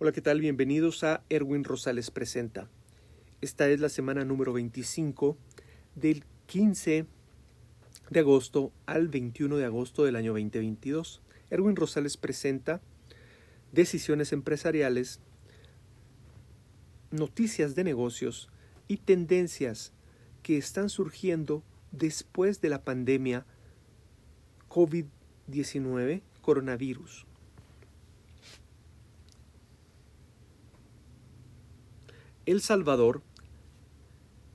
Hola, ¿qué tal? Bienvenidos a Erwin Rosales Presenta. Esta es la semana número 25 del 15 de agosto al 21 de agosto del año 2022. Erwin Rosales presenta decisiones empresariales, noticias de negocios y tendencias que están surgiendo después de la pandemia COVID-19, coronavirus. El Salvador,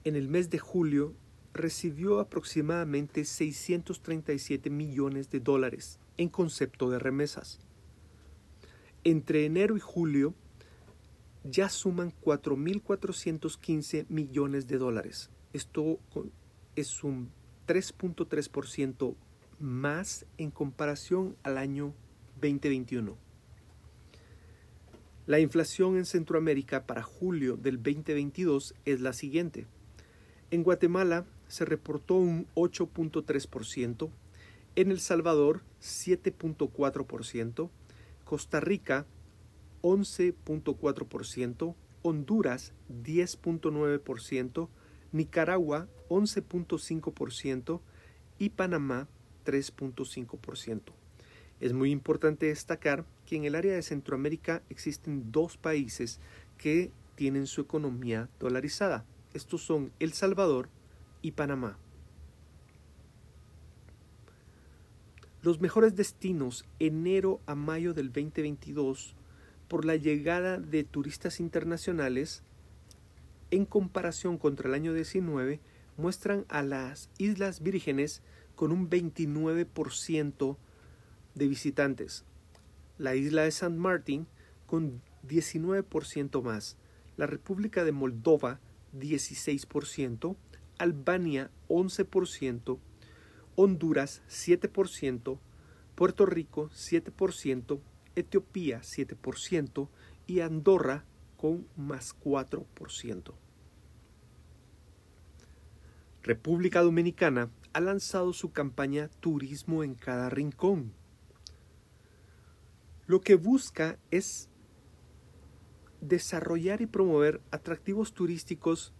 en el mes de julio, recibió aproximadamente 637 millones de dólares en concepto de remesas. Entre enero y julio ya suman 4.415 millones de dólares. Esto es un 3.3% más en comparación al año 2021. La inflación en Centroamérica para julio del 2022 es la siguiente. En Guatemala se reportó un 8.3%, en El Salvador 7.4%, Costa Rica 11.4%, Honduras 10.9%, Nicaragua 11.5% y Panamá 3.5%. Es muy importante destacar en el área de Centroamérica existen dos países que tienen su economía dolarizada. Estos son El Salvador y Panamá. Los mejores destinos enero a mayo del 2022 por la llegada de turistas internacionales en comparación contra el año 19 muestran a las Islas Vírgenes con un 29% de visitantes, la isla de San Martín con 19% más, la República de Moldova 16%, Albania 11%, Honduras 7%, Puerto Rico 7%, Etiopía 7% y Andorra con más 4%. República Dominicana ha lanzado su campaña Turismo en cada rincón lo que busca es desarrollar y promover atractivos turísticos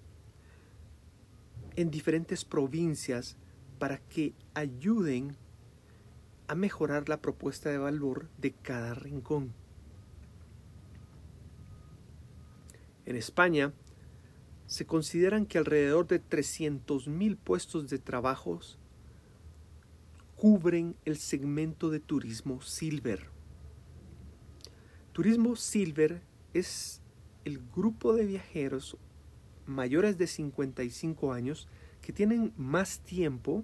en diferentes provincias para que ayuden a mejorar la propuesta de valor de cada rincón. En España, se consideran que alrededor de 300.000 puestos de trabajo cubren el segmento de turismo silver. Turismo Silver es el grupo de viajeros mayores de 55 años que tienen más tiempo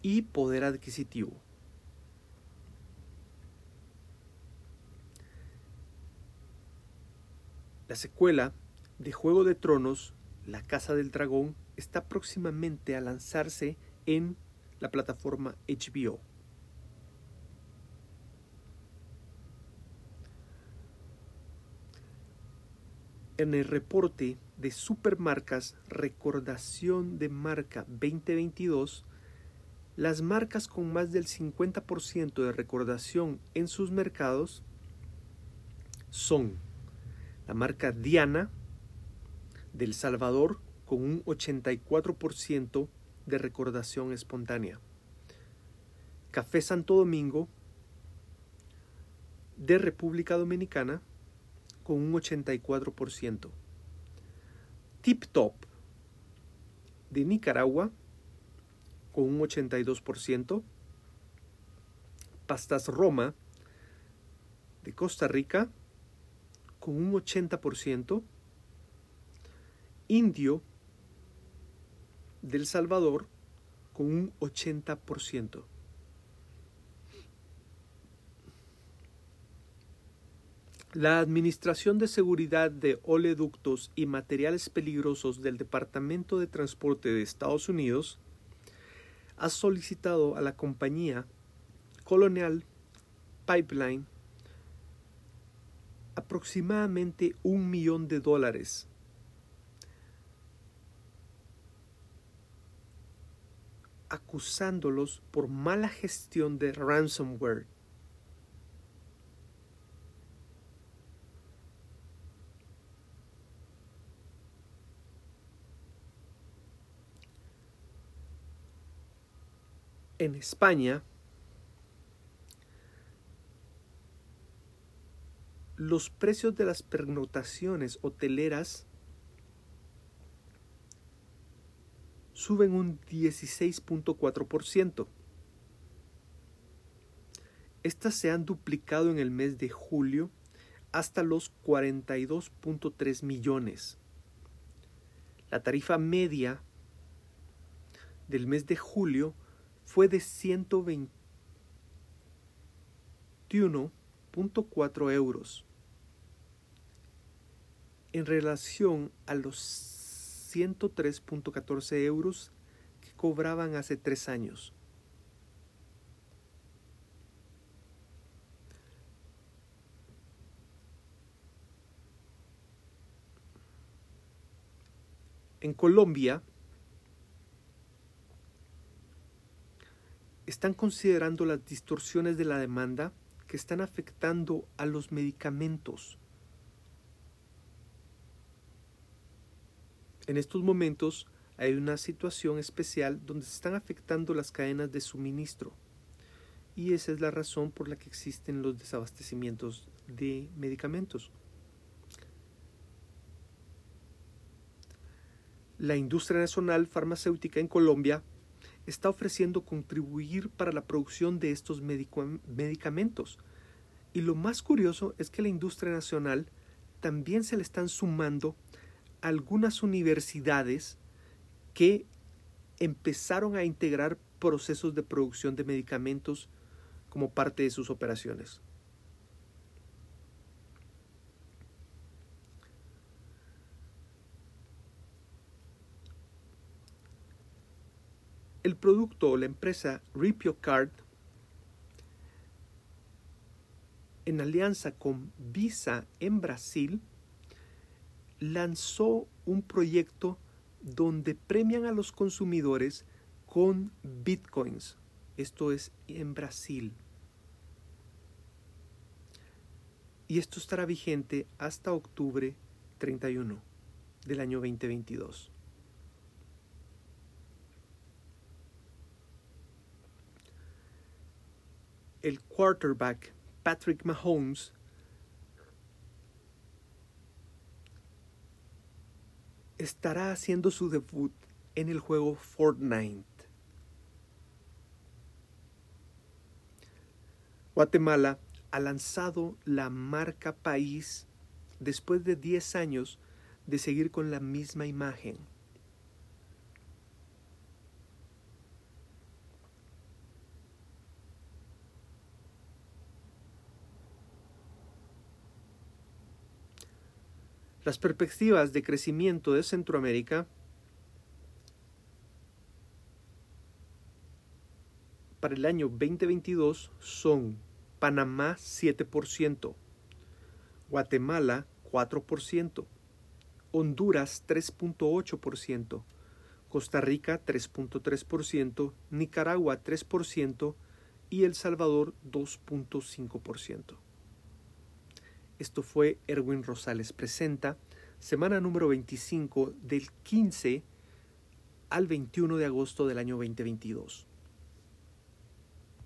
y poder adquisitivo. La secuela de Juego de Tronos, La Casa del Dragón, está próximamente a lanzarse en la plataforma HBO. En el reporte de Supermarcas Recordación de Marca 2022, las marcas con más del 50% de recordación en sus mercados son la marca Diana del Salvador con un 84% de recordación espontánea. Café Santo Domingo de República Dominicana con un 84%. Tip Top de Nicaragua con un 82%. Pastas Roma de Costa Rica con un 80%. Indio del Salvador con un 80%. La Administración de Seguridad de Oleoductos y Materiales Peligrosos del Departamento de Transporte de Estados Unidos ha solicitado a la compañía Colonial Pipeline aproximadamente un millón de dólares acusándolos por mala gestión de ransomware En España, los precios de las pernotaciones hoteleras suben un 16.4%. Estas se han duplicado en el mes de julio hasta los 42.3 millones. La tarifa media del mes de julio fue de 121.4 euros en relación a los 103.14 euros que cobraban hace tres años. En Colombia están considerando las distorsiones de la demanda que están afectando a los medicamentos En estos momentos hay una situación especial donde se están afectando las cadenas de suministro y esa es la razón por la que existen los desabastecimientos de medicamentos. La industria nacional farmacéutica en Colombia está ofreciendo contribuir para la producción de estos medicamentos. Y lo más curioso es que la industria nacional también se le están sumando algunas universidades que empezaron a integrar procesos de producción de medicamentos como parte de sus operaciones. La empresa Ripio Card, en alianza con Visa en Brasil, lanzó un proyecto donde premian a los consumidores con bitcoins. Esto es en Brasil. Y esto estará vigente hasta octubre 31 del año 2022. El quarterback Patrick Mahomes estará haciendo su debut en el juego Fortnite. Guatemala ha lanzado la marca país después de 10 años de seguir con la misma imagen. Las perspectivas de crecimiento de Centroamérica para el año 2022 son Panamá 7%, Guatemala 4%, Honduras 3.8%, Costa Rica 3.3%, Nicaragua 3% y El Salvador 2.5%. Esto fue Erwin Rosales Presenta, semana número 25 del 15 al 21 de agosto del año 2022.